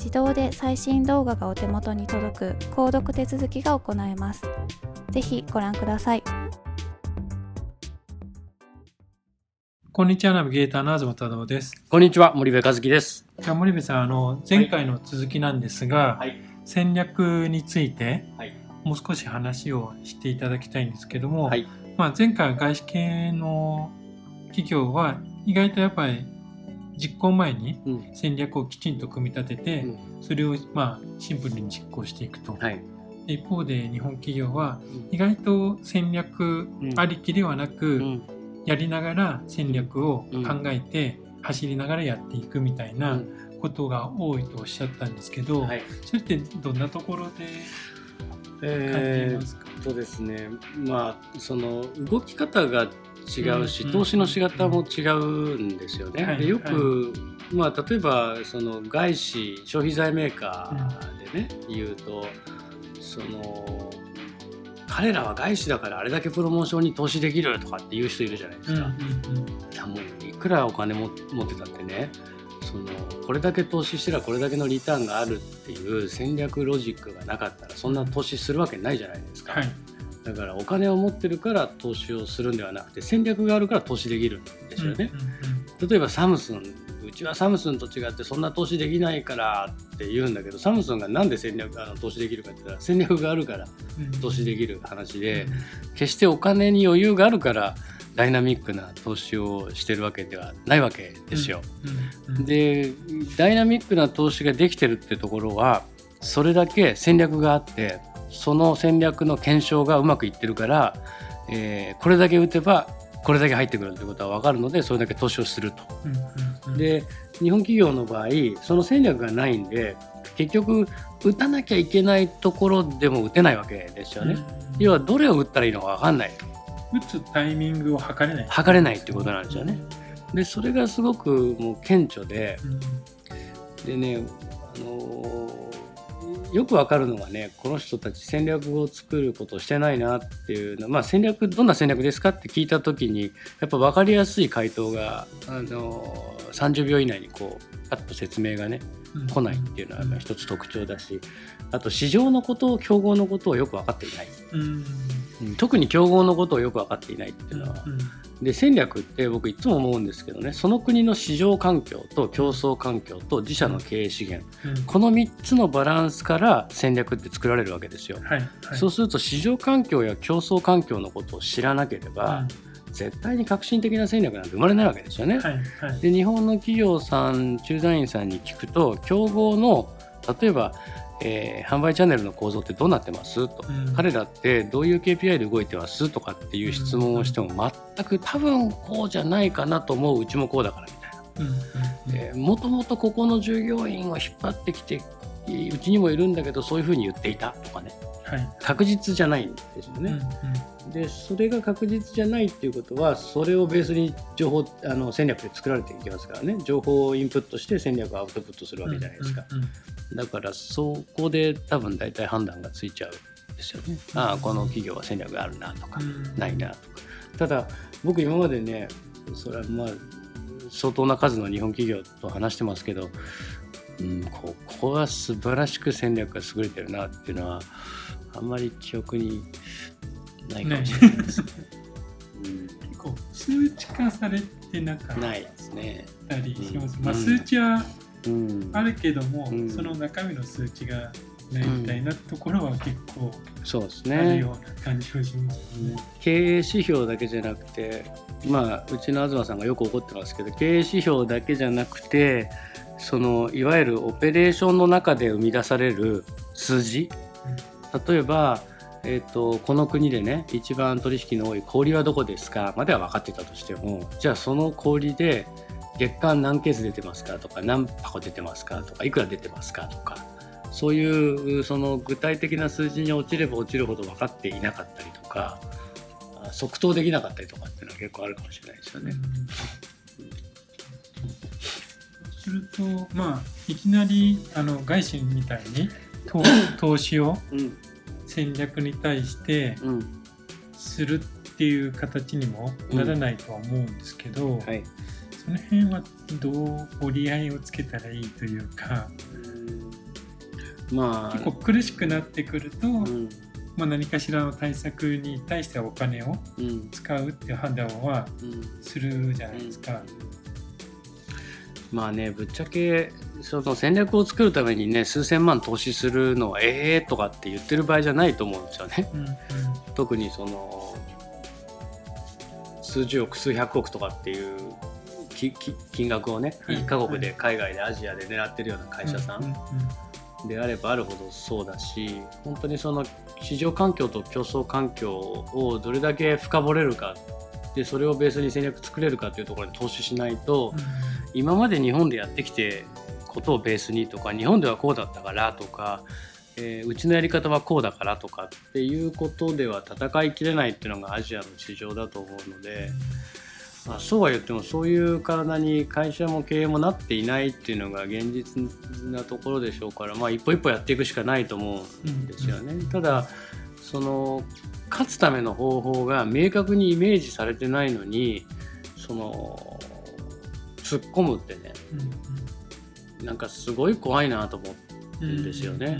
自動で最新動画がお手元に届く購読手続きが行えます。ぜひご覧ください。こんにちは、ナビゲーターの東忠夫です。こんにちは、森部和樹です。じゃあ森部さん、あの、前回の続きなんですが、はい、戦略について、もう少し話をしていただきたいんですけども、はい、まあ、前回は外資系の企業は意外とやっぱり実行前に戦略をきちんと組み立てて、それをまあシンプルに実行していくと。はい、一方で日本企業は意外と戦略ありきではなく、やりながら戦略を考えて走りながらやっていくみたいなことが多いとおっしゃったんですけど、それってどんなところでえー、とですね。まあその動き方が違うし、投資の仕方も違うんですよね。でよく、まあ、例えばその外資消費財メーカーでね、言うとその彼らは外資だからあれだけプロモーションに投資できるとかっていう人いるじゃないですか。いやもういくらお金も持ってたってねそのこれだけ投資したらこれだけのリターンがあるっていう戦略ロジックがなかったらそんな投資するわけないじゃないですか。はいだからお金を持ってるから投資をするんではなくて戦略があるから投資できるんですよね。例えばサムスンうちはサムスンと違ってそんな投資できないからって言うんだけどサムスンがなんで戦略あの投資できるかって言ったら戦略があるから投資できる話で、決してお金に余裕があるからダイナミックな投資をしてるわけではないわけですよ。でダイナミックな投資ができてるってところはそれだけ戦略があってその戦略の検証がうまくいってるから、えー、これだけ打てばこれだけ入ってくるってことは分かるのでそれだけ投資をすると。うんうん、で日本企業の場合その戦略がないんで結局打たなきゃいけないところでも打てないわけですよね。うん、要はどれを打ったらいいのか分かんない。打つタイミングを測れない、測れないってことなんですよね。でそれがすごくもう顕著で、でねあのーよくわかるのはねこの人たち戦略を作ることをしてないなっていうのまあ戦略どんな戦略ですかって聞いた時にやっぱ分かりやすい回答があの30秒以内にこうパッと説明がね来ないっていうのは一つ特徴だしあと市場のことを競合のことをよく分かっていない、うん、特に競合のことをよく分かっていないっていうのは、で戦略って僕いつも思うんですけどねその国の市場環境と競争環境と自社の経営資源、うん、この3つのバランスから戦略って作られるわけですよ、はいはい、そうすると市場環境や競争環境のことを知らなければ、うん、絶対に革新的な戦略なんて生まれないわけですよね、はいはい、で日本の企業さん駐在員さんに聞くと競合の例えばえー、販売チャンネルの構造ってどうなってます？と、うん、彼らってどういう KPI で動いてます？とかっていう質問をしても全く多分こうじゃないかなと思う。うちもこうだからみたいな。もともとここの従業員を引っ張ってきてうちにもいるんだけどそういうふうに言っていたとかね、はい、確実じゃないんですよね。うんうん、でそれが確実じゃないっていうことはそれをベースに情報あの戦略で作られていきますからね情報をインプットして戦略をアウトプットするわけじゃないですか。うんうんうん、だからそこで多分大体判断がついちゃうんですよね。ああこの企業は戦略があるなとか、ないなとか。ただ僕今までねそれはまあ相当な数の日本企業と話してますけどうん、ここが素晴らしく戦略が優れてるなっていうのはあんまり記憶にないかもしれないですね。うん、結構数値化されてなかったないですね。たりします。うん、まあ、数値はあるけども、うん、その中身の数値がないみたいなところは結構そうですね。あるような感じがしますね。経営指標だけじゃなくて、まあうちの東さんがよく怒ってますけど、経営指標だけじゃなくて。そのいわゆるオペレーションの中で生み出される数字、例えば、えーと、この国でね一番取引の多い氷はどこですか？までは分かってたとしてもじゃあその氷で月間何ケース出てますか？とか何箱出てますか？とかいくら出てますか？とかそういうその具体的な数字に落ちれば落ちるほど分かっていなかったりとか即答できなかったりとかっていうのは結構あるかもしれないですよね。するとまあいきなりあの外資みたいに投資を戦略に対してするっていう形にもならないとは思うんですけど、うんはい、その辺はどう折り合いをつけたらいいというか、まあ、結構苦しくなってくると、うん、まあ、何かしらの対策に対してお金を使うっていう判断はするじゃないですか。うんまあねぶっちゃけその戦略を作るためにね数千万投資するのはええー、とかって言ってる場合じゃないと思うんですよね。うんうん、特にその数十億数百億とかっていう金額をね1カ国で海外でアジアで狙ってるような会社さんであればあるほどそうだし本当にその市場環境と競争環境をどれだけ深掘れるかでそれをベースに戦略作れるかというところに投資しないと、うん。今まで日本でやってきてことをベースにとか日本ではこうだったからとか、えー、うちのやり方はこうだからとかっていうことでは戦いきれないっていうのがアジアの市場だと思うので、まあ、そうは言ってもそういう体に会社も経営もなっていないっていうのが現実なところでしょうから、まあ、一歩一歩やっていくしかないと思うんですよね。ただその勝つための方法が明確にイメージされてないのにその突っ込むってね、うん、なんかすごい怖いなと思うんですよね。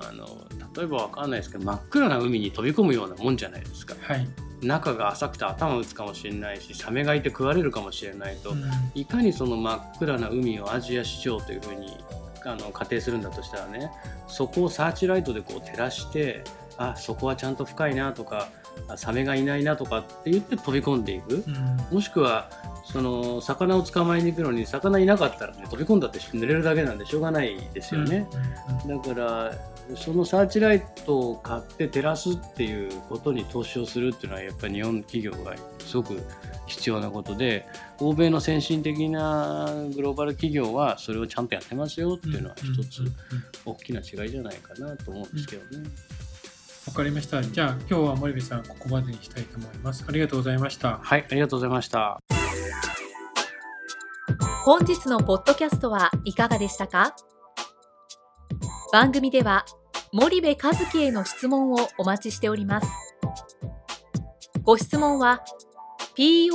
あの例えばわかんないですけど真っ暗な海に飛び込むようなもんじゃないですか。はい中が浅くて頭打つかもしれないしサメがいて食われるかもしれないと、うん、いかにその真っ暗な海をアジア市場というふうにあの仮定するんだとしたらねそこをサーチライトでこう照らしてあそこはちゃんと深いなとかサメがいないなとかって言って飛び込んでいく、うん、もしくはその魚を捕まえに行くのに魚いなかったら、ね、飛び込んだって濡れるだけなんでしょうがないですよね、だからそのサーチライトを買って照らすっていうことに投資をするっていうのはやっぱり日本企業がすごく必要なことで欧米の先進的なグローバル企業はそれをちゃんとやってますよっていうのは一つ大きな違いじゃないかなと思うんですけどね。わかりました。じゃあ今日は森部さんここまでにしたいと思います。ありがとうございました。はい、ありがとうございました。本日のポッドキャストはいかがでしたか？番組では森部和樹への質問をお待ちしております。ご質問は podcast